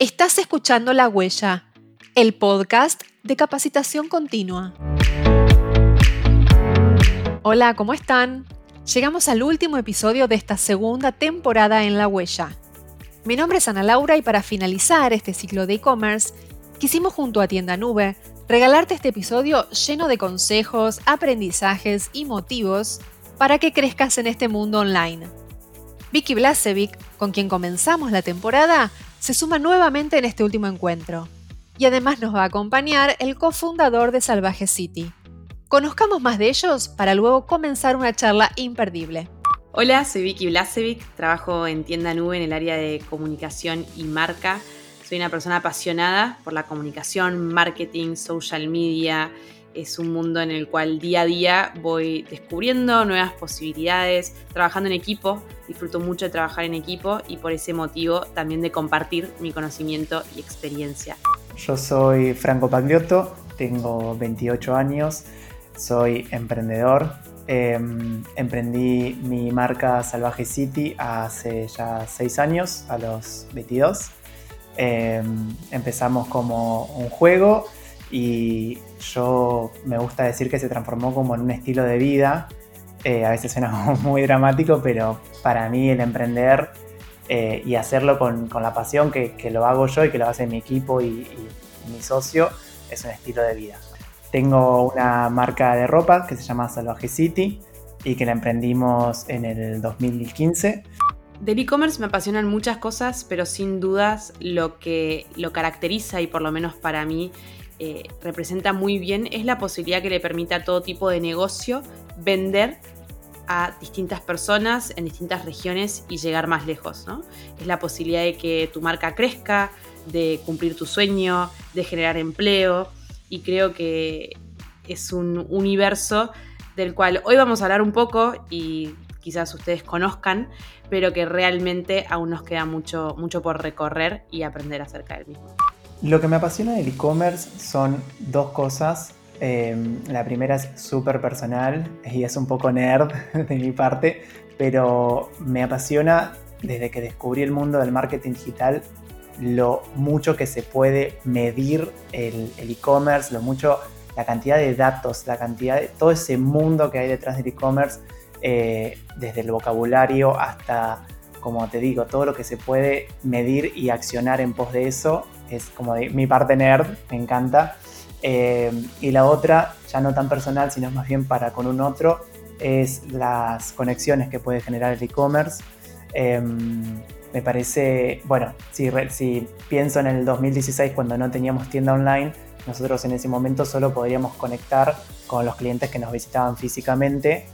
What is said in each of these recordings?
Estás escuchando La Huella, el podcast de capacitación continua. Hola, ¿cómo están? Llegamos al último episodio de esta segunda temporada en La Huella. Mi nombre es Ana Laura y para finalizar este ciclo de e-commerce, quisimos junto a Tienda Nube regalarte este episodio lleno de consejos, aprendizajes y motivos para que crezcas en este mundo online. Vicky Blasevic, con quien comenzamos la temporada, se suma nuevamente en este último encuentro. Y además nos va a acompañar el cofundador de Salvaje City. Conozcamos más de ellos para luego comenzar una charla imperdible. Hola, soy Vicky Blasevic, trabajo en Tienda Nube en el área de comunicación y marca. Soy una persona apasionada por la comunicación, marketing, social media, es un mundo en el cual día a día voy descubriendo nuevas posibilidades, trabajando en equipo, disfruto mucho de trabajar en equipo y por ese motivo también de compartir mi conocimiento y experiencia. Yo soy Franco Pagliotto, tengo 28 años, soy emprendedor. Em, emprendí mi marca Salvaje City hace ya 6 años, a los 22. Em, empezamos como un juego y yo me gusta decir que se transformó como en un estilo de vida. Eh, a veces suena muy dramático, pero para mí el emprender eh, y hacerlo con, la pasión que, lo hago yo y que lo hace mi equipo y, mi socio es un estilo de vida. Tengo una marca de ropa que se llama Salvaje City y que la emprendimos en el 2015. Del e-commerce me apasionan muchas cosas, pero sin dudas lo que lo caracteriza y por lo menos para mí eh, representa muy bien es la posibilidad que le permite a todo tipo de negocio vender a distintas personas en distintas regiones y llegar más lejos. Es la posibilidad de que tu marca crezca, de cumplir tu sueño, de generar empleo y creo que es un universo del cual hoy vamos a hablar un poco y quizás ustedes conozcan, pero que realmente aún nos queda mucho, mucho por recorrer y aprender acerca del mismo. Lo que me apasiona del e-commerce son dos cosas. Em, la primera es súper personal y es un poco nerd de mi parte, pero me apasiona desde que descubrí el mundo del marketing digital lo mucho que se puede medir el e-commerce, lo mucho, la cantidad de datos, la cantidad de todo ese mundo que hay detrás del e-commerce, eh, desde el vocabulario hasta, como te digo, todo lo que se puede medir y accionar en pos de eso es como mi parte nerd, me encanta. Eh, y la otra, ya no tan personal, sino más bien para con un otro, es las conexiones que puede generar el e-commerce. Em, me parece, bueno, si, si pienso en el 2016 cuando no teníamos tienda online, nosotros en ese momento solo podríamos conectar con los clientes que nos visitaban físicamente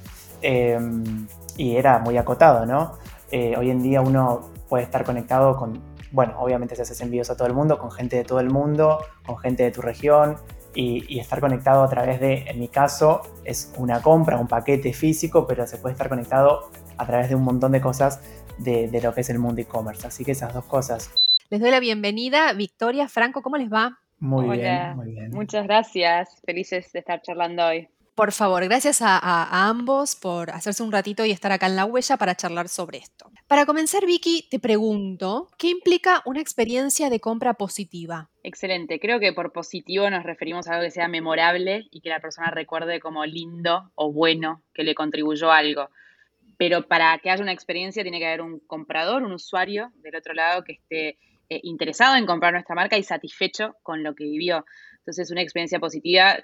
em, y era muy acotado, ¿no? Eh, hoy en día uno puede estar conectado con bueno, obviamente se haces envíos a todo el mundo, con gente de todo el mundo, con gente de tu región y, estar conectado a través de, en mi caso, es una compra, un paquete físico, pero se puede estar conectado a través de un montón de cosas de, lo que es el mundo e-commerce. Así que esas dos cosas. Les doy la bienvenida, Victoria, Franco, ¿cómo les va? Muy bien, muy bien. Muchas gracias, felices de estar charlando hoy. Por favor, gracias a, ambos por hacerse un ratito y estar acá en la huella para charlar sobre esto. Para comenzar, Vicky, te pregunto, ¿qué implica una experiencia de compra positiva? Excelente, creo que por positivo nos referimos a algo que sea memorable y que la persona recuerde como lindo o bueno, que le contribuyó algo. Pero para que haya una experiencia tiene que haber un comprador, un usuario del otro lado que esté eh, interesado en comprar nuestra marca y satisfecho con lo que vivió. Entonces, una experiencia positiva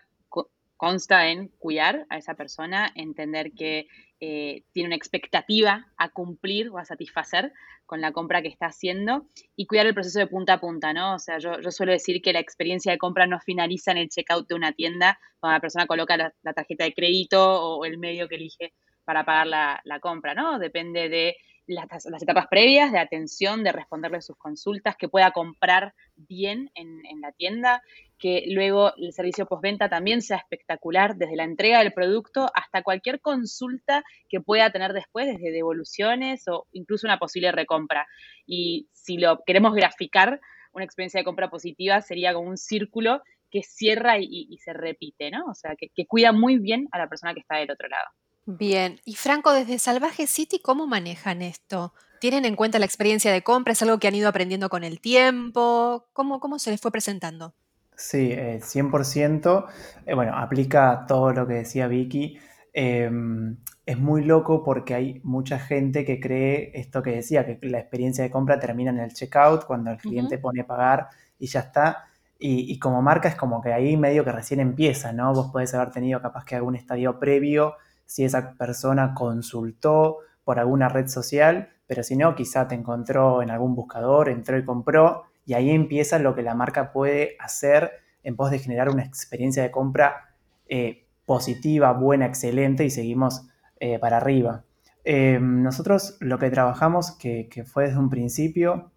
consta en cuidar a esa persona, entender que eh, tiene una expectativa a cumplir o a satisfacer con la compra que está haciendo y cuidar el proceso de punta a punta, ¿no? O sea, yo, suelo decir que la experiencia de compra no finaliza en el checkout de una tienda cuando la persona coloca la, tarjeta de crédito o el medio que elige para pagar la, la compra, ¿no? Depende de las, etapas previas de atención, de responderle sus consultas, que pueda comprar bien en, la tienda, que luego el servicio postventa también sea espectacular, desde la entrega del producto hasta cualquier consulta que pueda tener después, desde devoluciones o incluso una posible recompra. Y si lo queremos graficar, una experiencia de compra positiva sería como un círculo que cierra y, se repite, ¿no? O sea, que cuida muy bien a la persona que está del otro lado. Bien, y Franco, desde Salvaje City, ¿cómo manejan esto? ¿Tienen en cuenta la experiencia de compra? ¿Es algo que han ido aprendiendo con el tiempo? ¿Cómo, cómo se les fue presentando? Sí, 100%. Eh, eh, bueno, aplica todo lo que decía Vicky. Em, es muy loco porque hay mucha gente que cree esto que decía, que la experiencia de compra termina en el checkout, cuando el cliente pone pagar y ya está. Y, como marca es como que ahí medio que recién empieza, ¿no? Vos podés haber tenido capaz que algún estadio previo, si esa persona consultó por alguna red social, pero si no, quizá te encontró en algún buscador, entró y compró, y ahí empieza lo que la marca puede hacer en pos de generar una experiencia de compra eh, positiva, buena, excelente, y seguimos eh, para arriba. Eh, nosotros lo que trabajamos, que, que fue desde un principio,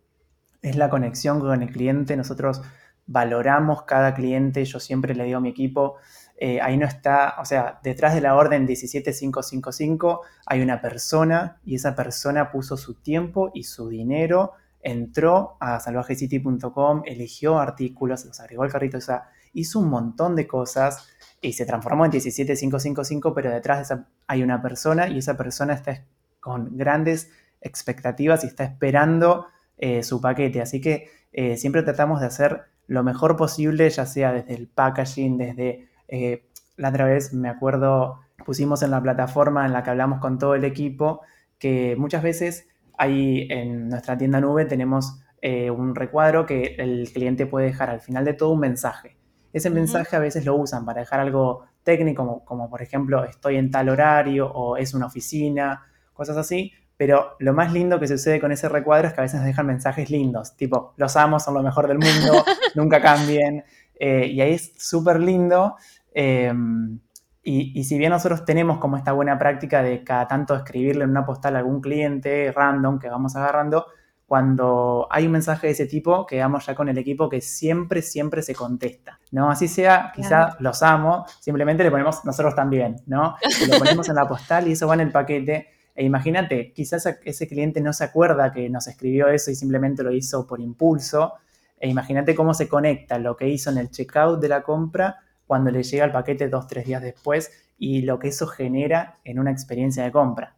es la conexión con el cliente. Nosotros valoramos cada cliente, yo siempre le digo a mi equipo, eh, ahí no está, o sea, detrás de la orden 17555 hay una persona y esa persona puso su tiempo y su dinero, entró a salvajecity.com, eligió artículos, los agregó al carrito, o sea, hizo un montón de cosas y se transformó en 17555, pero detrás de esa hay una persona y esa persona está con grandes expectativas y está esperando eh, su paquete. Así que eh, siempre tratamos de hacer lo mejor posible, ya sea desde el packaging, desde... Eh, la otra vez me acuerdo, pusimos en la plataforma en la que hablamos con todo el equipo, que muchas veces ahí en nuestra tienda nube tenemos eh, un recuadro que el cliente puede dejar al final de todo un mensaje. Ese mensaje a veces lo usan para dejar algo técnico, como, como por ejemplo estoy en tal horario o es una oficina, cosas así, pero lo más lindo que sucede con ese recuadro es que a veces nos dejan mensajes lindos, tipo, los amo, son lo mejor del mundo, nunca cambien. Eh, y ahí es súper lindo. Em, y, si bien nosotros tenemos como esta buena práctica de cada tanto escribirle en una postal a algún cliente random que vamos agarrando, cuando hay un mensaje de ese tipo, quedamos ya con el equipo que siempre, siempre se contesta, ¿no? Así sea, quizá los amo, simplemente le ponemos nosotros también, ¿no? lo ponemos en la postal y eso va en el paquete e imagínate, quizás ese cliente no se acuerda que nos escribió eso y simplemente lo hizo por impulso. E imagínate cómo se conecta lo que hizo en el checkout de la compra cuando le llega el paquete dos, tres días después y lo que eso genera en una experiencia de compra.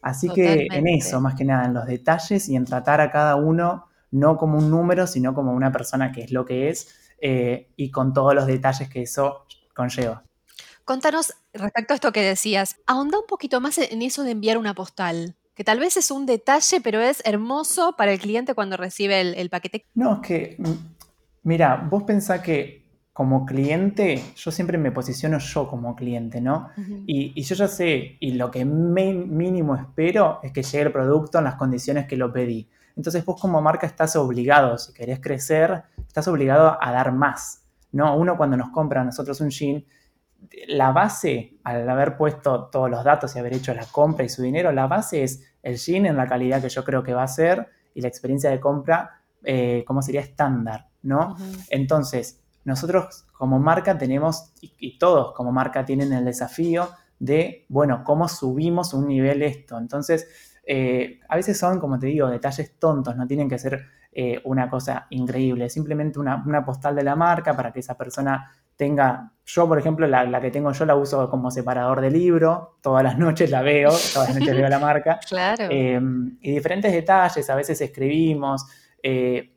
Así que en eso, más que nada, en los detalles y en tratar a cada uno no como un número, sino como una persona que es lo que es eh, y con todos los detalles que eso conlleva. Contanos respecto a esto que decías, ahonda un poquito más en eso de enviar una postal, que tal vez es un detalle, pero es hermoso para el cliente cuando recibe el, paquete. No, es que, mm, mira, vos pensás que como cliente, yo siempre me posiciono yo como cliente, ¿no? y, yo ya sé, y lo que mínimo espero es que llegue el producto en las condiciones que lo pedí. Entonces vos como marca estás obligado, si querés crecer, estás obligado a dar más, ¿no? Uno cuando nos compra a nosotros un jean, la base, al haber puesto todos los datos y haber hecho la compra y su dinero, la base es el jean en la calidad que yo creo que va a ser y la experiencia de compra, eh, como sería estándar, ¿no? Entonces, nosotros como marca tenemos, y, todos como marca tienen el desafío de, bueno, cómo subimos un nivel esto. Entonces, eh, a veces son, como te digo, detalles tontos, no tienen que ser eh, una cosa increíble, simplemente una, una, postal de la marca para que esa persona tenga, yo por ejemplo, la, que tengo yo la uso como separador de libro, todas las noches la veo, todas las noches veo la marca. Claro. Em, y diferentes detalles, a veces escribimos, eh,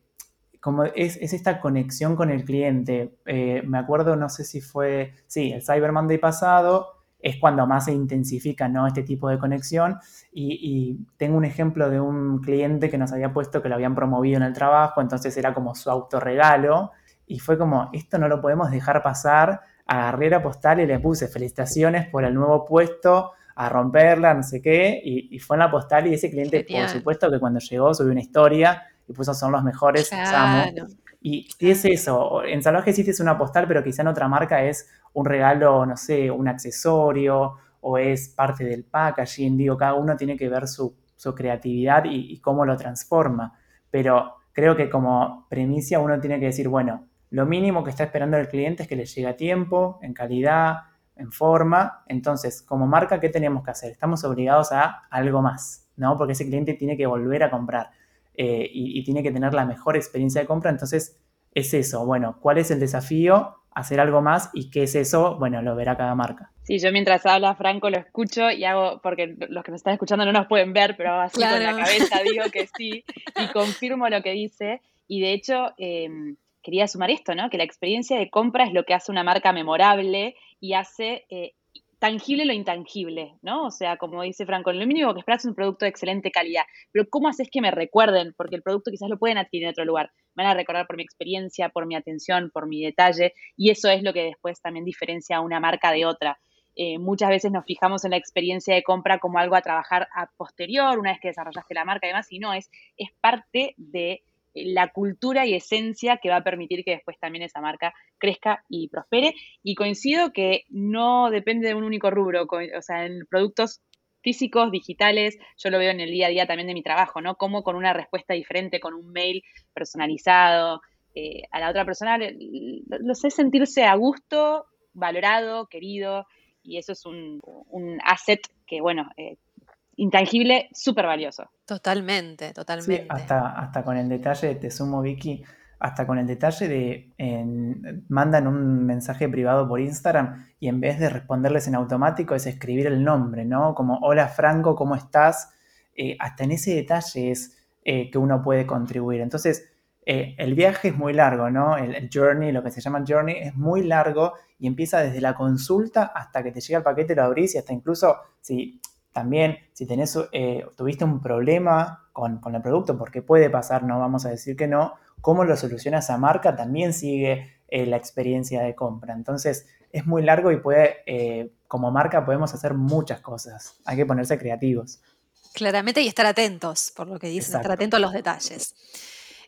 como es, esta conexión con el cliente. Eh, me acuerdo, no sé si fue, sí, el Cyber Monday pasado es cuando más se intensifica ¿no? este tipo de conexión. Y, y, tengo un ejemplo de un cliente que nos había puesto que lo habían promovido en el trabajo, entonces era como su autorregalo y fue como, esto no lo podemos dejar pasar. Agarré la postal y le puse felicitaciones por el nuevo puesto, a romperla, no sé qué, y, fue en la postal y ese cliente, por supuesto que cuando llegó subió una historia y puso son los mejores, Y, es eso, en Salvaje City es una postal, pero quizá en otra marca es un regalo, no sé, un accesorio o es parte del packaging, digo, cada uno tiene que ver su, creatividad y, y, cómo lo transforma. Pero creo que como premisa uno tiene que decir, bueno, lo mínimo que está esperando el cliente es que le llegue a tiempo, en calidad, en forma. Entonces, como marca, ¿qué tenemos que hacer? Estamos obligados a algo más, ¿no? Porque ese cliente tiene que volver a comprar eh, y, tiene que tener la mejor experiencia de compra. Entonces, es eso. Bueno, ¿cuál es el desafío? hacer algo más y qué es eso, bueno, lo verá cada marca. Sí, yo mientras habla Franco lo escucho y hago, porque los que nos están escuchando no nos pueden ver, pero así con la cabeza digo que sí y confirmo lo que dice. Y de hecho, em, quería sumar esto, ¿no? Que la experiencia de compra es lo que hace una marca memorable y hace eh, tangible lo intangible, ¿no? O sea, como dice Franco, lo mínimo que esperas es un producto de excelente calidad, pero ¿cómo haces que me recuerden? Porque el producto quizás lo pueden adquirir en otro lugar. Me van a recordar por mi experiencia, por mi atención, por mi detalle, y eso es lo que después también diferencia a una marca de otra. Eh, muchas veces nos fijamos en la experiencia de compra como algo a trabajar a posterior, una vez que desarrollaste la marca y demás, y no, es, es parte de la cultura y esencia que va a permitir que después también esa marca crezca y prospere. Y coincido que no depende de un único rubro, o sea, en productos físicos, digitales, yo lo veo en el día a día también de mi trabajo, ¿no? Como con una respuesta diferente, con un mail personalizado, eh, a la otra persona lo sé sentirse a gusto, valorado, querido, y eso es un, un asset que, bueno, eh, intangible súper valioso. Totalmente, totalmente. Sí, hasta, hasta con el detalle, te sumo Vicky, hasta con el detalle de mandan un mensaje privado por Instagram y en vez de responderles en automático es escribir el nombre, ¿no? Como, hola Franco, ¿cómo estás? Eh, hasta en ese detalle es eh, que uno puede contribuir. Entonces, eh, el viaje es muy largo, ¿no? El, el, journey, lo que se llama journey, es muy largo y empieza desde la consulta hasta que te llega el paquete, lo abrís y hasta incluso si también, si tenés, eh, tuviste un problema con, el producto, porque puede pasar, no vamos a decir que no, cómo lo soluciona esa marca también sigue eh, la experiencia de compra. Entonces, es muy largo y puede, eh, como marca podemos hacer muchas cosas. Hay que ponerse creativos. Claramente y estar atentos, por lo que dices, estar atentos a los detalles.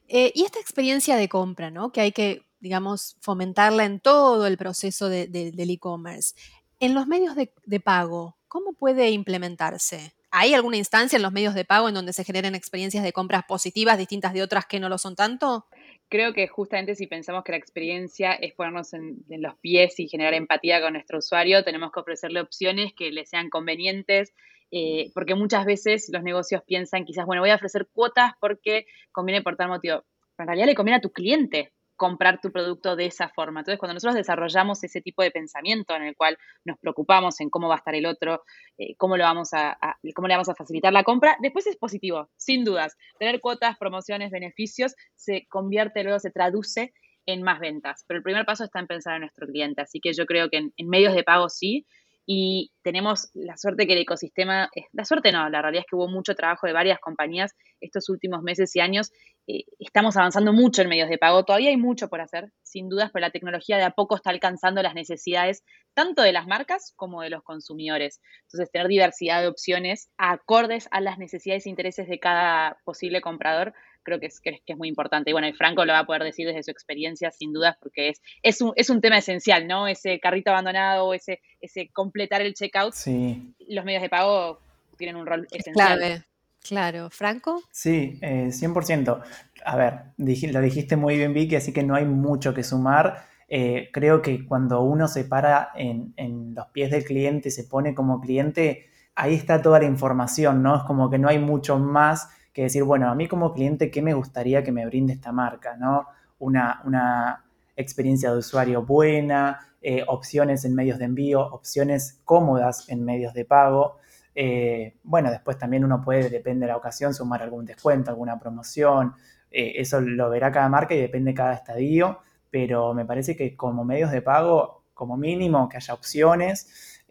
y esta experiencia de compra, ¿no? Que hay que, digamos, fomentarla en todo el proceso del e-commerce. En los medios de, de pago, ¿cómo puede implementarse? ¿Hay alguna instancia en los medios de pago en donde se generen experiencias de compras positivas distintas de otras que no lo son tanto? Creo que justamente si pensamos que la experiencia es ponernos en, los pies y generar empatía con nuestro usuario, tenemos que ofrecerle opciones que le sean convenientes, eh, porque muchas veces los negocios piensan quizás, bueno, voy a ofrecer cuotas porque conviene por tal motivo. Pero en realidad le conviene a tu cliente, comprar tu producto de esa forma. Entonces, cuando nosotros desarrollamos ese tipo de pensamiento en el cual nos preocupamos en cómo va a estar el otro, eh, cómo, lo vamos a, cómo le vamos a facilitar la compra, después es positivo, sin dudas. Tener cuotas, promociones, beneficios, se convierte luego, se traduce en más ventas. Pero el primer paso está en pensar en nuestro cliente. Así que yo creo que en medios de pago sí, y tenemos la suerte que el ecosistema, la suerte no, la realidad es que hubo mucho trabajo de varias compañías estos últimos meses y años. Eh, estamos avanzando mucho en medios de pago, todavía hay mucho por hacer, sin dudas, pero la tecnología de a poco está alcanzando las necesidades tanto de las marcas como de los consumidores. Entonces, tener diversidad de opciones acordes a las necesidades e intereses de cada posible comprador creo que es, que, es muy importante. Y bueno, y Franco lo va a poder decir desde su experiencia, sin dudas, porque es, es, un, es un tema esencial, ¿no? Ese carrito abandonado, ese, ese completar el checkout. Sí. Los medios de pago tienen un rol esencial. Clave. Claro, Franco. Sí, eh, 100%. A ver, lo dijiste muy bien, Vicky, así que no hay mucho que sumar. Eh, creo que cuando uno se para en, en, los pies del cliente, se pone como cliente, ahí está toda la información, ¿no? Es como que no hay mucho más que decir, bueno, a mí como cliente, ¿qué me gustaría que me brinde esta marca? ¿no? Una, experiencia de usuario buena, eh, opciones en medios de envío, opciones cómodas en medios de pago. Eh, bueno, después también uno puede, depende de la ocasión, sumar algún descuento, alguna promoción. Eh, eso lo verá cada marca y depende cada estadio, pero me parece que como medios de pago, como mínimo, que haya opciones.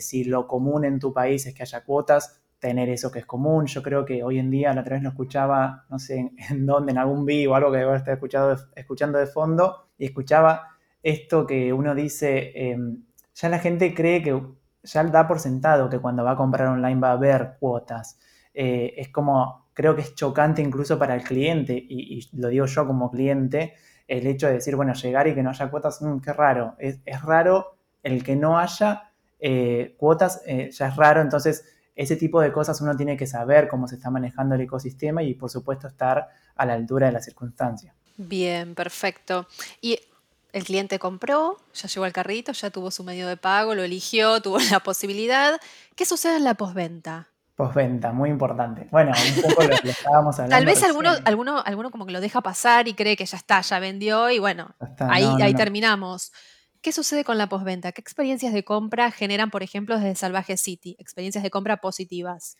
si lo común en tu país es que haya cuotas, tener eso que es común. Yo creo que hoy en día, la otra vez lo escuchaba, no sé en, dónde, en algún vivo algo que debo estar escuchado, escuchando de fondo, y escuchaba esto que uno dice, em, ya la gente cree que, ya da por sentado que cuando va a comprar online va a haber cuotas. Eh, es como, creo que es chocante incluso para el cliente, y, lo digo yo como cliente, el hecho de decir, bueno, llegar y que no haya cuotas, mm, qué raro. Es, raro el que no haya eh, cuotas, eh, ya es raro, entonces ese tipo de cosas uno tiene que saber cómo se está manejando el ecosistema y por supuesto estar a la altura de la circunstancia. Bien, perfecto. Y el cliente compró, ya llegó al carrito, ya tuvo su medio de pago, lo eligió, tuvo la posibilidad. ¿Qué sucede en la postventa? Postventa, muy importante. Bueno, un poco lo que estábamos hablando. Tal vez alguno, alguno, alguno como que lo deja pasar y cree que ya está, ya vendió y bueno, ahí, ahí terminamos. ¿Qué sucede con la postventa? ¿Qué experiencias de compra generan, por ejemplo, desde Salvaje City? Experiencias de compra positivas.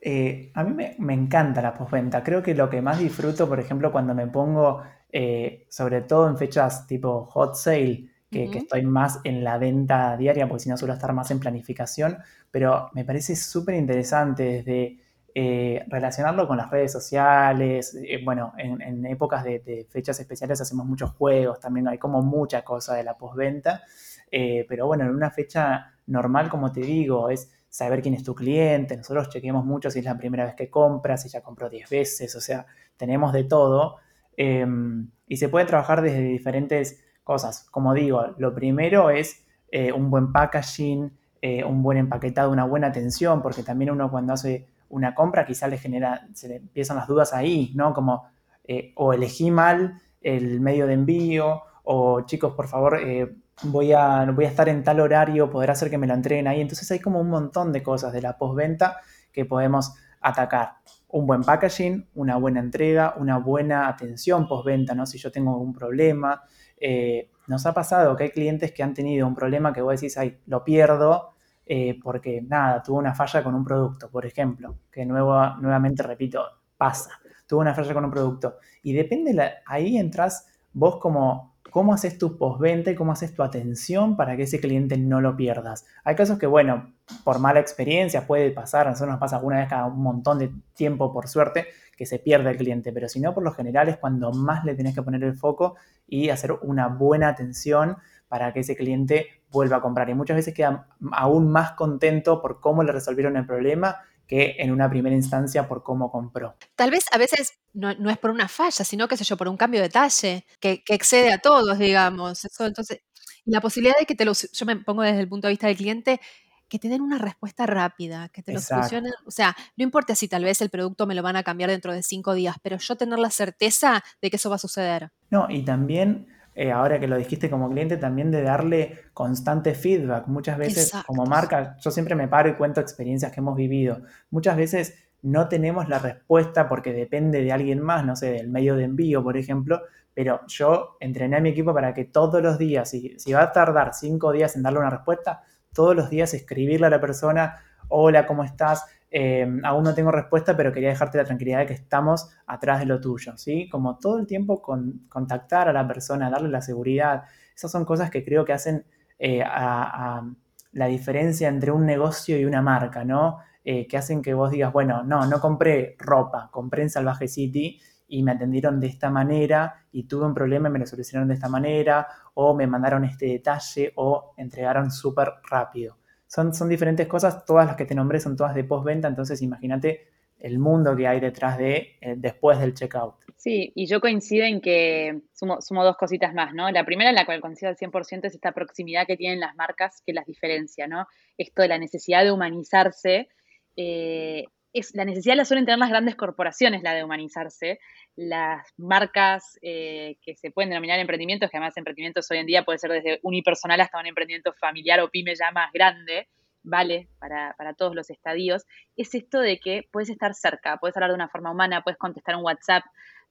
Eh, a mí me, encanta la postventa. Creo que lo que más disfruto, por ejemplo, cuando me pongo, eh, sobre todo en fechas tipo hot sale, que, estoy más en la venta diaria, porque si no suelo estar más en planificación, pero me parece súper interesante desde eh, relacionarlo con las redes sociales. bueno, en, épocas de, fechas especiales hacemos muchos juegos, también hay como mucha cosa de la postventa, pero bueno, en una fecha normal, como te digo, es saber quién es tu cliente, nosotros chequeamos mucho si es la primera vez que compras, si ya compró 10 veces, o sea, tenemos de todo. Em, y se puede trabajar desde diferentes cosas. Como digo, lo primero es eh, un buen packaging, eh, un buen empaquetado, una buena atención, porque también uno cuando hace una compra quizá le genera, se le empiezan las dudas ahí, ¿no? Como eh, o elegí mal el medio de envío, o chicos, por favor, voy a, voy a estar en tal horario, poder hacer que me lo entreguen ahí. Entonces hay como un montón de cosas de la postventa que podemos atacar. Un buen packaging, una buena entrega, una buena atención postventa, ¿no? Si yo tengo algún problema. Eh, nos ha pasado que hay clientes que han tenido un problema que vos decís, ay, lo pierdo eh, porque nada, tuvo una falla con un producto, por ejemplo, que nuevo, nuevamente repito, pasa, tuvo una falla con un producto. Y depende, ahí entras vos como cómo haces tu postventa y cómo haces tu atención para que ese cliente no lo pierdas. Hay casos que, bueno, por mala experiencia puede pasar, a nosotros nos pasa alguna vez cada un montón de tiempo, por suerte, que se pierde el cliente, pero si no, por lo general es cuando más le tenés que poner el foco y hacer una buena atención para que ese cliente vuelva a comprar. Y muchas veces queda aún más contento por cómo le resolvieron el problema que en una primera instancia por cómo compró. Tal vez a veces no, es por una falla, sino, qué sé yo, por un cambio de talle que, excede a todos, digamos. Eso, entonces, la posibilidad de que te lo, yo me pongo desde el punto de vista del cliente, que te den una respuesta rápida, que te lo solucionen. O sea, no importa si tal vez el producto me lo van a cambiar dentro de cinco días, pero yo tener la certeza de que eso va a suceder. No, y también eh, ahora que lo dijiste como cliente, también de darle constante feedback. Muchas veces como marca, yo siempre me paro y cuento experiencias que hemos vivido. Muchas veces no tenemos la respuesta porque depende de alguien más, no sé, del medio de envío, por ejemplo, pero yo entrené a mi equipo para que todos los días, si, si va a tardar cinco días en darle una respuesta, todos los días escribirle a la persona, hola, ¿cómo estás? Eh, aún no tengo respuesta, pero quería dejarte la tranquilidad de que estamos atrás de lo tuyo, ¿sí? Como todo el tiempo con, contactar a la persona, darle la seguridad, esas son cosas que creo que hacen eh, la diferencia entre un negocio y una marca, ¿no? Eh, que hacen que vos digas, bueno, no, no compré ropa, compré en Salvaje City y me atendieron de esta manera y tuve un problema y me lo solucionaron de esta manera, o me mandaron este detalle o entregaron súper rápido son, diferentes cosas, todas las que te nombré son todas de postventa, entonces imagínate el mundo que hay detrás de eh, después del checkout. Sí, y yo coincido en que sumo, dos cositas más, ¿no? La primera en la cual coincido al 100% es esta proximidad que tienen las marcas que las diferencia, ¿no? Esto de la necesidad de humanizarse. Eh, es, la necesidad la suelen tener las grandes corporaciones, la de humanizarse. Las marcas eh, que se pueden denominar emprendimientos, que además emprendimientos hoy en día puede ser desde unipersonal hasta un emprendimiento familiar o pyme ya más grande, vale para, para todos los estadios, es esto de que puedes estar cerca, puedes hablar de una forma humana, puedes contestar un WhatsApp.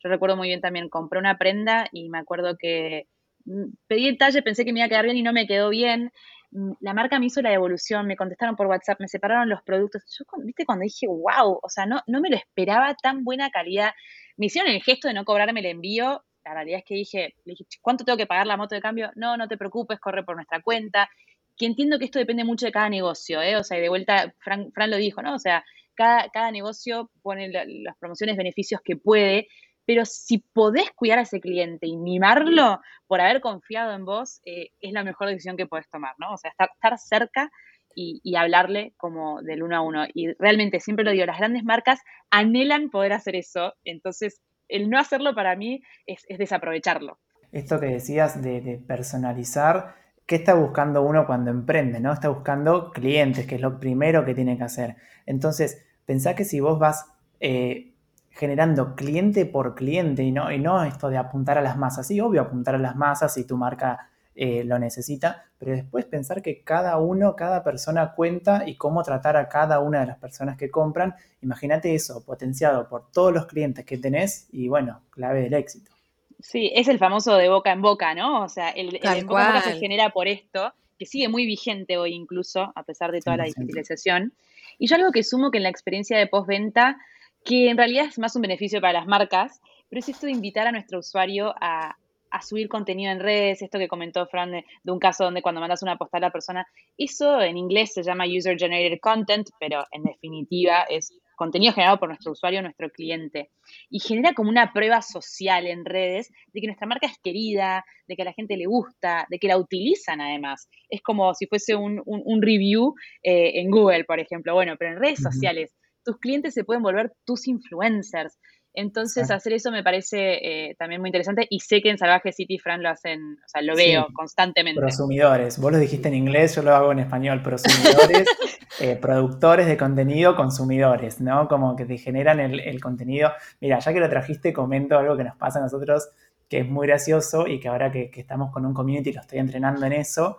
Yo recuerdo muy bien también, compré una prenda y me acuerdo que mm, pedí el talle, pensé que me iba a quedar bien y no me quedó bien. Mm, la marca me hizo la devolución, me contestaron por WhatsApp, me separaron los productos. Yo, viste, cuando dije, wow, o sea, no, no me lo esperaba tan buena calidad. Me hicieron el gesto de no cobrarme el envío. La realidad es que dije, le dije, ¿cuánto tengo que pagar la moto de cambio? No, no te preocupes, corre por nuestra cuenta. Que entiendo que esto depende mucho de cada negocio, ¿eh? O sea, y de vuelta, Fran, Fran lo dijo, ¿no? O sea, cada, cada negocio pone las promociones, beneficios que puede, pero si podés cuidar a ese cliente y mimarlo por haber confiado en vos, eh, es la mejor decisión que podés tomar, ¿no? O sea, estar, cerca y, hablarle como del uno a uno. Y realmente, siempre lo digo, las grandes marcas anhelan poder hacer eso, entonces el no hacerlo para mí es, desaprovecharlo. Esto que decías de, personalizar, ¿qué está buscando uno cuando emprende? ¿no? Está buscando clientes, que es lo primero que tiene que hacer. Entonces, pensá que si vos vas eh, generando cliente por cliente y no, y no esto de apuntar a las masas. Sí, obvio, apuntar a las masas si tu marca eh, lo necesita, pero después pensar que cada uno, cada persona cuenta y cómo tratar a cada una de las personas que compran. Imagínate eso, potenciado por todos los clientes que tenés y bueno, clave del éxito. Sí, es el famoso de boca en boca, ¿no? O sea, el, el boca en boca se genera por esto, que sigue muy vigente hoy incluso, a pesar de toda la digitalización. Y yo algo que sumo que en la experiencia de postventa, que en realidad es más un beneficio para las marcas, pero es esto de invitar a nuestro usuario a, a subir contenido en redes, esto que comentó Fran de, un caso donde cuando mandas una postal a la persona, eso en inglés se llama User Generated Content, pero en definitiva es contenido generado por nuestro usuario, nuestro cliente. Y genera como una prueba social en redes de que nuestra marca es querida, de que a la gente le gusta, de que la utilizan además. Es como si fuese un, review eh, en Google, por ejemplo. Bueno, pero en redes sociales, tus clientes se pueden volver tus influencers. Entonces, hacer eso me parece eh, también muy interesante y sé que en Salvaje City, Fran, lo hacen, o sea, lo veo constantemente. Prosumidores, vos lo dijiste en inglés, yo lo hago en español, prosumidores, eh, productores de contenido, consumidores, ¿no? Como que te generan el, contenido. Mira, ya que lo trajiste, comento algo que nos pasa a nosotros que es muy gracioso y que ahora que, estamos con un community lo estoy entrenando en eso.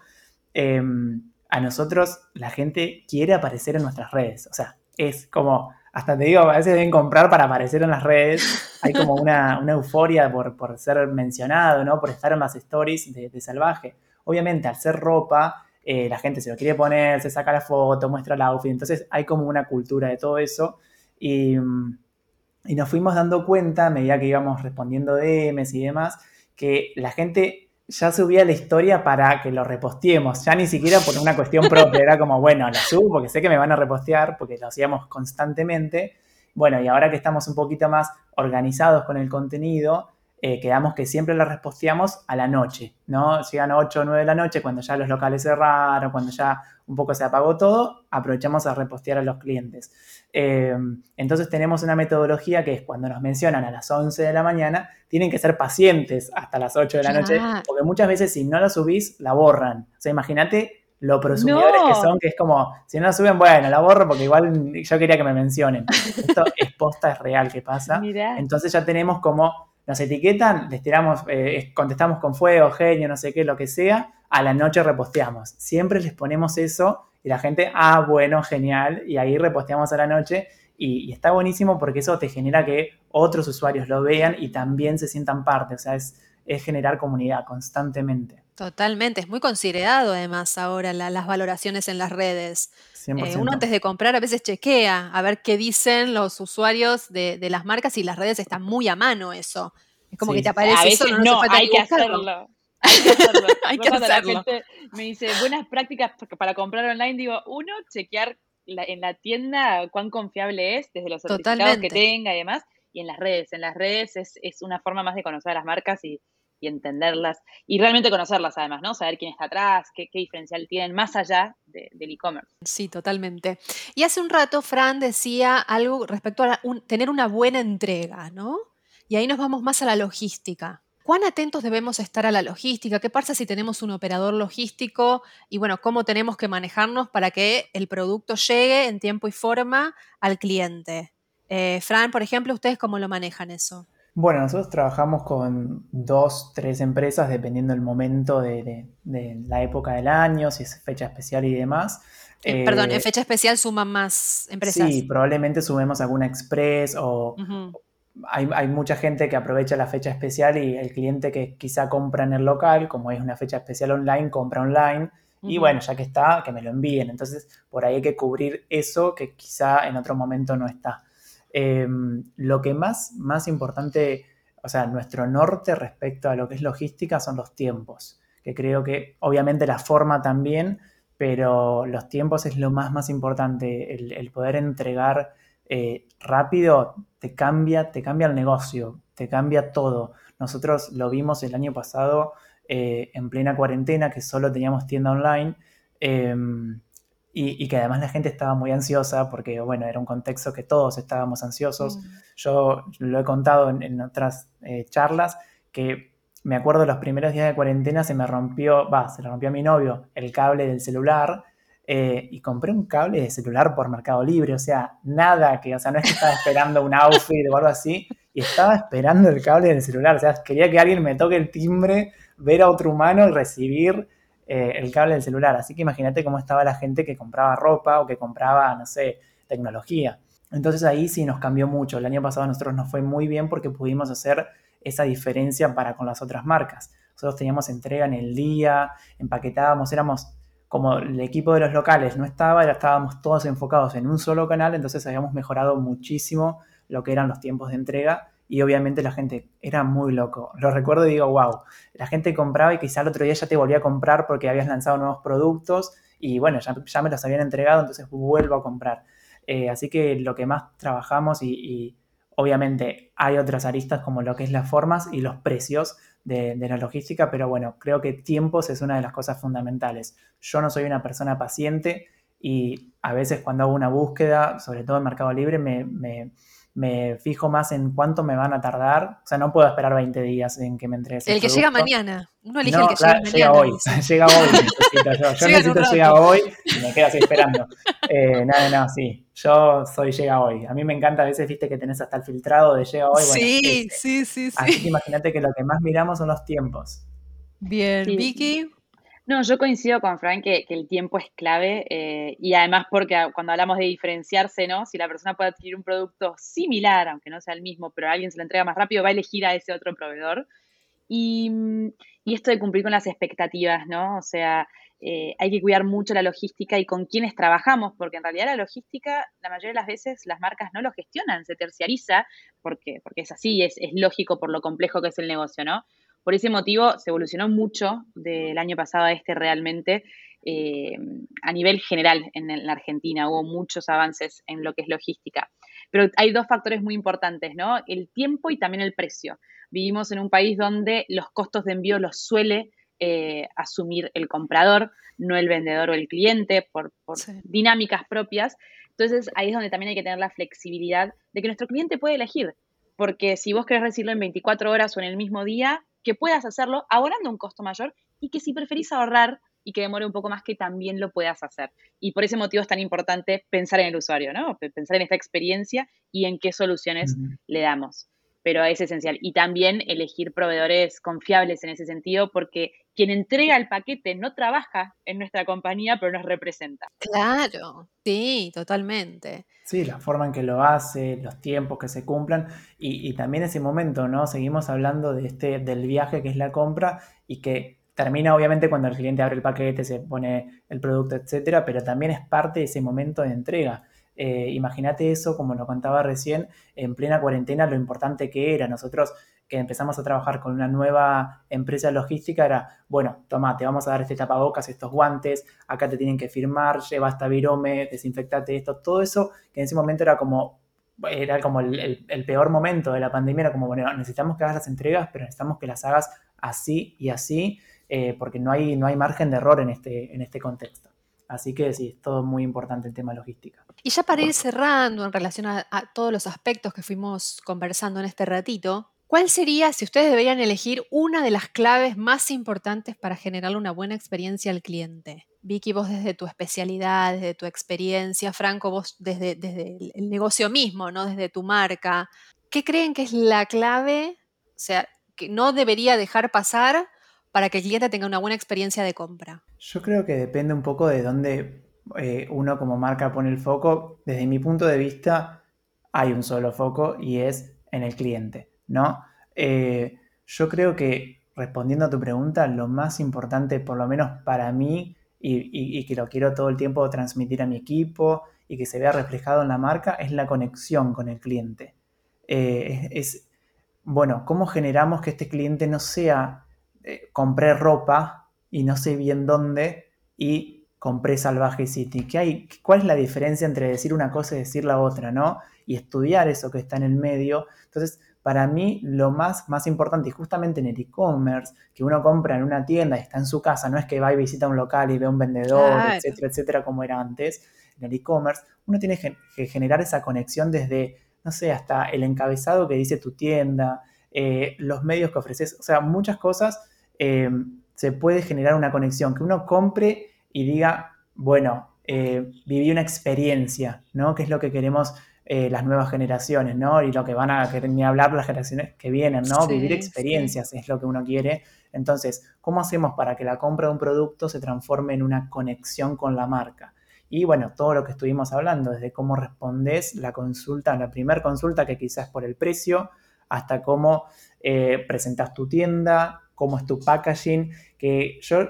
Em, a nosotros la gente quiere aparecer en nuestras redes, o sea, es como hasta te digo, a veces deben comprar para aparecer en las redes. Hay como una, euforia por, ser mencionado, ¿no? Por estar en las stories de, Salvaje. Obviamente, al ser ropa, eh, la gente se lo quiere poner, se saca la foto, muestra el outfit. Entonces, hay como una cultura de todo eso. Y, y nos fuimos dando cuenta, a medida que íbamos respondiendo DMs y demás, que la gente ya subía la historia para que lo reposteemos, ya ni siquiera por una cuestión propia, era como, bueno, la subo porque sé que me van a repostear, porque lo hacíamos constantemente. Bueno, y ahora que estamos un poquito más organizados con el contenido, eh, quedamos que siempre la reposteamos a la noche, ¿no? Llegan 8 o 9 de la noche, cuando ya los locales cerraron, cuando ya un poco se apagó todo, aprovechamos a repostear a los clientes. Eh, entonces tenemos una metodología que es cuando nos mencionan a las 11 de la mañana, tienen que ser pacientes hasta las 8 de la noche, porque muchas veces si no la subís, la borran. O sea, imagínate lo prosumidores que son, que es como, si no la suben, bueno, la borro porque igual yo quería que me mencionen. Esto es posta, es real que pasa. Entonces ya tenemos como, nos etiquetan, les tiramos, eh, contestamos con fuego, genio, no sé qué, lo que sea, a la noche reposteamos. Siempre les ponemos eso y la gente, ah, bueno, genial, y ahí reposteamos a la noche. Y, está buenísimo porque eso te genera que otros usuarios lo vean y también se sientan parte. O sea, es, es generar comunidad constantemente. Totalmente, es muy considerado además ahora las valoraciones en las redes. Eh, uno antes de comprar a veces chequea a ver qué dicen los usuarios de, las marcas y las redes están muy a mano eso. Es como que te aparece eso, no, hay que hacerlo. Hay que hacerlo. me dice, buenas prácticas para comprar online, digo, uno, chequear en la tienda cuán confiable es, desde los certificados que tenga y demás, y en las redes. En las redes es, una forma más de conocer a las marcas y, entenderlas, y realmente conocerlas además, ¿no? Saber quién está atrás, qué, diferencial tienen más allá del e-commerce. Sí, totalmente. Y hace un rato Fran decía algo respecto a tener una buena entrega, ¿no? Y ahí nos vamos más a la logística. ¿Cuán atentos debemos estar a la logística? ¿Qué pasa si tenemos un operador logístico? Y bueno, ¿cómo tenemos que manejarnos para que el producto llegue en tiempo y forma al cliente? Eh, Fran, por ejemplo, ¿ustedes cómo lo manejan eso? Bueno, nosotros trabajamos con dos, tres empresas dependiendo del momento de, la época del año, si es fecha especial y demás. Eh, perdón, en fecha especial suman más empresas. Sí, probablemente sumemos alguna express o, hay, mucha gente que aprovecha la fecha especial y el cliente que quizá compra en el local, como es una fecha especial online, compra online. Y bueno, ya que está, que me lo envíen. Entonces, por ahí hay que cubrir eso que quizá en otro momento no está. Em, lo que más, más importante, o sea, nuestro norte respecto a lo que es logística son los tiempos, que creo que obviamente la forma también, pero los tiempos es lo más, más importante, el poder entregar eh, rápido te cambia, te cambia el negocio, te cambia todo. Nosotros lo vimos el año pasado eh, en plena cuarentena, que solo teníamos tienda online. Y, que además la gente estaba muy ansiosa porque, bueno, era un contexto que todos estábamos ansiosos. Mm. Yo lo he contado en, otras eh, charlas que me acuerdo los primeros días de cuarentena se me rompió, va, se le rompió a mi novio el cable del celular eh, y compré un cable de celular por Mercado Libre, o sea, nada que, o sea, no es que estaba esperando un outfit o algo así, y estaba esperando el cable del celular, o sea, quería que alguien me toque el timbre, ver a otro humano y recibir eh, el cable del celular. Así que imagínate cómo estaba la gente que compraba ropa o que compraba, no sé, tecnología. Entonces ahí sí nos cambió mucho. El año pasado a nosotros nos fue muy bien porque pudimos hacer esa diferencia para con las otras marcas. Nosotros teníamos entrega en el día, empaquetábamos, éramos como el equipo de los locales no estaba, estábamos todos enfocados en un solo canal, entonces habíamos mejorado muchísimo lo que eran los tiempos de entrega y obviamente la gente era muy loco. Lo recuerdo y digo, wow, la gente compraba y quizá el otro día ya te volvía a comprar porque habías lanzado nuevos productos y bueno, ya, me los habían entregado, entonces vuelvo a comprar. Eh, así que lo que más trabajamos y obviamente hay otras aristas como lo que es las formas y los precios, de, la logística, pero bueno, creo que tiempos es una de las cosas fundamentales. Yo no soy una persona paciente y a veces cuando hago una búsqueda, sobre todo en Mercado Libre, me, me fijo más en cuánto me van a tardar. O sea, no puedo esperar 20 días en que me entregues. El, el que llega mañana. Uno elige el que llega mañana. Llega hoy. llega hoy. Necesito yo. Yo necesito llega hoy y me quedo así esperando. Eh, no, no, sí. Yo soy llega hoy. A mí me encanta a veces, viste, que tenés hasta el filtrado de llega hoy. sí, sí, sí, sí. Así que imagínate que lo que más miramos son los tiempos. Bien, Vicky. No, yo coincido con Frank que, el tiempo es clave eh, y además porque cuando hablamos de diferenciarse, ¿no? Si la persona puede adquirir un producto similar, aunque no sea el mismo, pero alguien se lo entrega más rápido, va a elegir a ese otro proveedor. Y, esto de cumplir con las expectativas, ¿no? O sea, eh, hay que cuidar mucho la logística y con quiénes trabajamos, porque en realidad la logística, la mayoría de las veces, las marcas no lo gestionan, se terciariza, porque, porque es así, es lógico por lo complejo que es el negocio, ¿no? Por ese motivo se evolucionó mucho del año pasado a este realmente. Eh, a nivel general en, la Argentina hubo muchos avances en lo que es logística. Pero hay dos factores muy importantes, ¿no? El tiempo y también el precio. Vivimos en un país donde los costos de envío los suele eh, asumir el comprador, no el vendedor o el cliente, por, dinámicas propias. Entonces ahí es donde también hay que tener la flexibilidad de que nuestro cliente puede elegir. Porque si vos querés recibirlo en 24 horas o en el mismo día, que puedas hacerlo abonando un costo mayor y que si preferís ahorrar y que demore un poco más, que también lo puedas hacer. Y por ese motivo es tan importante pensar en el usuario, ¿no? Pensar en esta experiencia y en qué soluciones le damos. Pero es esencial. Y también elegir proveedores confiables en ese sentido, porque quien entrega el paquete no trabaja en nuestra compañía, pero nos representa. Claro, sí, totalmente. Sí, la forma en que lo hace, los tiempos que se cumplan y, también ese momento, ¿no? Seguimos hablando de este, del viaje que es la compra y que termina obviamente cuando el cliente abre el paquete, se pone el producto, etcétera, pero también es parte de ese momento de entrega. Eh, imagínate eso, como lo contaba recién, en plena cuarentena, lo importante que era. Nosotros que empezamos a trabajar con una nueva empresa logística era, bueno, toma, te vamos a dar este tapabocas, estos guantes, acá te tienen que firmar, lleva hasta virome, desinfectate esto, todo eso que en ese momento era como, era como el, peor momento de la pandemia, era como, bueno, necesitamos que hagas las entregas, pero necesitamos que las hagas así y así, eh, porque no hay, no hay margen de error en este, en este contexto. Así que sí, es todo muy importante el tema logística. Y ya para ir cerrando en relación a, a todos los aspectos que fuimos conversando en este ratito, ¿Cuál sería, si ustedes deberían elegir, una de las claves más importantes para generar una buena experiencia al cliente? Vicky, vos desde tu especialidad, desde tu experiencia, Franco, vos desde, desde el negocio mismo, ¿no? Desde tu marca. ¿Qué creen que es la clave? O sea, que no debería dejar pasar para que el cliente tenga una buena experiencia de compra. Yo creo que depende un poco de dónde eh, uno como marca pone el foco. Desde mi punto de vista, hay un solo foco y es en el cliente. ¿No? Eh, yo creo que respondiendo a tu pregunta, lo más importante, por lo menos para mí, y, que lo quiero todo el tiempo transmitir a mi equipo y que se vea reflejado en la marca, es la conexión con el cliente. Eh, es, bueno, ¿cómo generamos que este cliente no sea, eh, compré ropa y no sé bien dónde y compré Salvaje City? ¿Qué hay, ¿Cuál es la diferencia entre decir una cosa y decir la otra, no? Y estudiar eso que está en el medio. Entonces, para mí lo más, más importante, y justamente en el e-commerce, que uno compra en una tienda y está en su casa, no es que va y visita un local y ve un vendedor, etcétera, etcétera, como era antes, en el e-commerce, uno tiene que generar esa conexión desde, no sé, hasta el encabezado que dice tu tienda, eh, los medios que ofreces, o sea, muchas cosas, eh, se puede generar una conexión, que uno compre y diga, bueno, eh, viví una experiencia, ¿no? Que es lo que queremos eh, las nuevas generaciones, ¿no? Y lo que van a querer ni hablar las generaciones que vienen, ¿no? Vivir experiencias es lo que uno quiere. Entonces, ¿cómo hacemos para que la compra de un producto se transforme en una conexión con la marca? Y bueno, todo lo que estuvimos hablando, desde cómo respondes la consulta, la primera consulta que quizás por el precio, hasta cómo eh, presentas tu tienda, cómo es tu packaging, que yo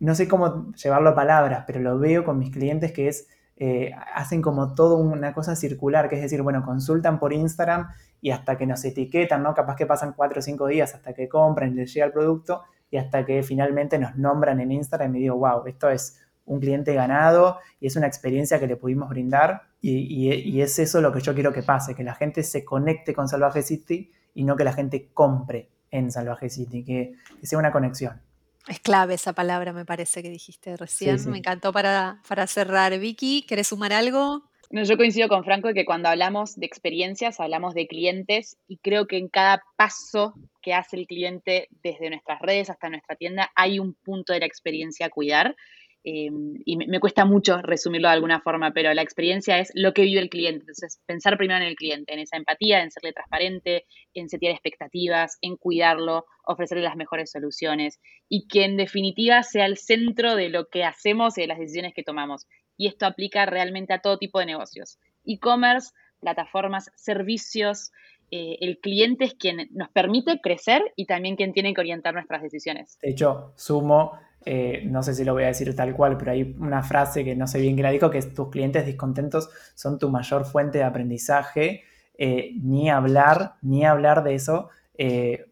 no sé cómo llevarlo a palabras, pero lo veo con mis clientes que es, eh, hacen como todo una cosa circular, que es decir, bueno, consultan por Instagram y hasta que nos etiquetan, ¿no? Capaz que pasan cuatro o cinco días hasta que compren, les llega el producto y hasta que finalmente nos nombran en Instagram y digo, wow, esto es un cliente ganado y es una experiencia que le pudimos brindar y, es eso lo que yo quiero que pase, que la gente se conecte con Salvaje City y no que la gente compre en Salvaje City, que, sea una conexión. Es clave esa palabra, me parece que dijiste recién. Me encantó para, para cerrar. Vicky, ¿querés sumar algo? No, yo coincido con Franco de que cuando hablamos de experiencias, hablamos de clientes y creo que en cada paso que hace el cliente desde nuestras redes hasta nuestra tienda hay un punto de la experiencia a cuidar. Eh, y me, cuesta mucho resumirlo de alguna forma, pero la experiencia es lo que vive el cliente. Entonces, pensar primero en el cliente, en esa empatía, en serle transparente, en setear expectativas, en cuidarlo, ofrecerle las mejores soluciones y que en definitiva sea el centro de lo que hacemos y de las decisiones que tomamos. Y esto aplica realmente a todo tipo de negocios. E-commerce, plataformas, servicios, eh, el cliente es quien nos permite crecer y también quien tiene que orientar nuestras decisiones. De hecho, sumo eh, no sé si lo voy a decir tal cual, pero hay una frase que no sé bien quién la dijo, que tus clientes discontentos son tu mayor fuente de aprendizaje. Eh, ni hablar, ni hablar de eso. Eh,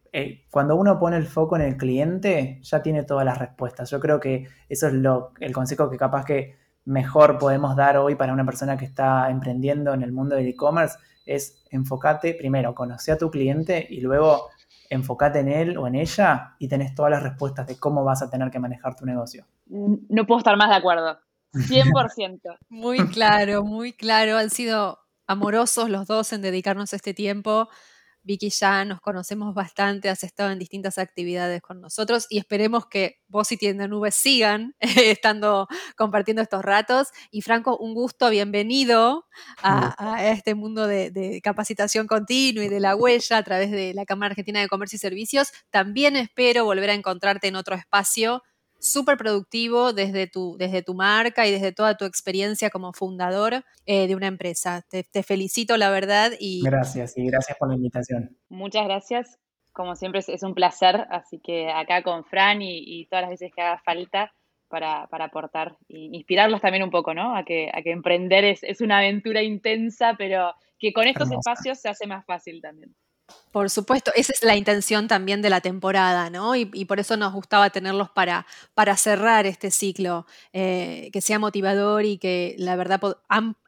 cuando uno pone el foco en el cliente, ya tiene todas las respuestas. Yo creo que eso es lo, el consejo que capaz que mejor podemos dar hoy para una persona que está emprendiendo en el mundo del e-commerce, es enfocate primero, conoce a tu cliente y luego enfócate en él o en ella y tenés todas las respuestas de cómo vas a tener que manejar tu negocio. No puedo estar más de acuerdo. 100%. muy claro, muy claro. Han sido amorosos los dos en dedicarnos este tiempo. Vicky ya nos conocemos bastante, has estado en distintas actividades con nosotros y esperemos que vos y Tienda Nube sigan estando compartiendo estos ratos. Y Franco, un gusto, bienvenido a, este mundo de, capacitación continua y de la huella a través de la Cámara Argentina de Comercio y Servicios. También espero volver a encontrarte en otro espacio súper productivo desde tu, desde tu marca y desde toda tu experiencia como fundador eh, de una empresa. Te, felicito, la verdad. Y... Gracias, y gracias por la invitación. Muchas gracias. Como siempre es, un placer, así que acá con Fran y, todas las veces que haga falta para, aportar e inspirarlos también un poco, ¿no? A que, a que emprender es, es una aventura intensa, pero que con estos espacios se hace más fácil también. Por supuesto, esa es la intención también de la temporada, ¿no? Y, por eso nos gustaba tenerlos para, para cerrar este ciclo, eh, que sea motivador y que la verdad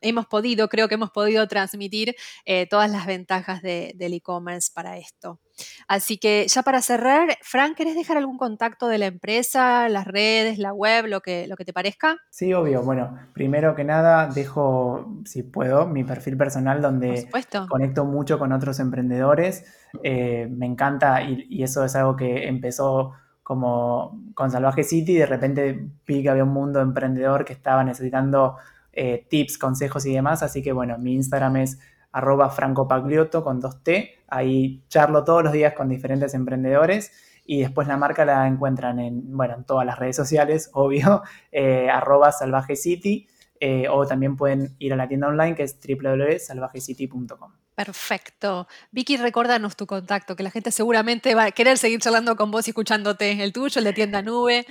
hemos podido, creo que hemos podido transmitir eh, todas las ventajas del e-commerce para esto. Así que ya para cerrar, Frank, ¿querés dejar algún contacto de la empresa, las redes, la web, lo que, lo que te parezca? Sí, obvio. Bueno, primero que nada, dejo, si puedo, mi perfil personal donde conecto mucho con otros emprendedores. Eh, me encanta y, eso es algo que empezó como con Salvaje City. De repente vi que había un mundo emprendedor que estaba necesitando eh, tips, consejos y demás. Así que bueno, mi Instagram es arroba francopagliotto con dos T. Ahí charlo todos los días con diferentes emprendedores y después la marca la encuentran en, bueno, en todas las redes sociales, obvio, eh, arroba salvajecity eh, o también pueden ir a la tienda online que es www.salvajecity.com. Perfecto. Vicky, recuérdanos tu contacto, que la gente seguramente va a querer seguir charlando con vos y escuchándote. El tuyo, el de tienda nube.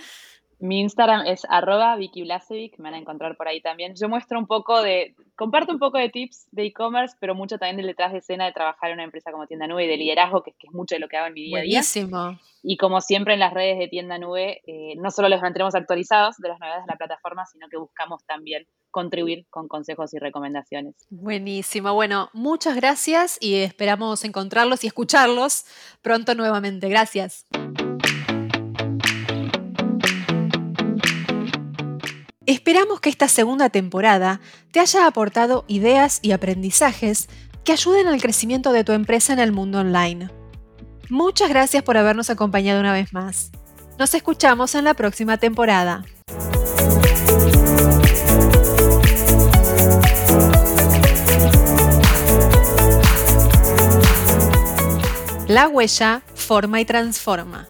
Mi Instagram es arroba Vicky Blasevic, me van a encontrar por ahí también. Yo muestro un poco de, comparto un poco de tips de e-commerce, pero mucho también del detrás de escena de trabajar en una empresa como Tienda Nube y de liderazgo, que, es mucho de lo que hago en mi día a día. Buenísimo. Y como siempre en las redes de Tienda Nube, eh, no solo los mantenemos actualizados de las novedades de la plataforma, sino que buscamos también contribuir con consejos y recomendaciones. Buenísimo. Bueno, muchas gracias y esperamos encontrarlos y escucharlos pronto nuevamente. Gracias. Esperamos que esta segunda temporada te haya aportado ideas y aprendizajes que ayuden al crecimiento de tu empresa en el mundo online. Muchas gracias por habernos acompañado una vez más. Nos escuchamos en la próxima temporada. La huella forma y transforma.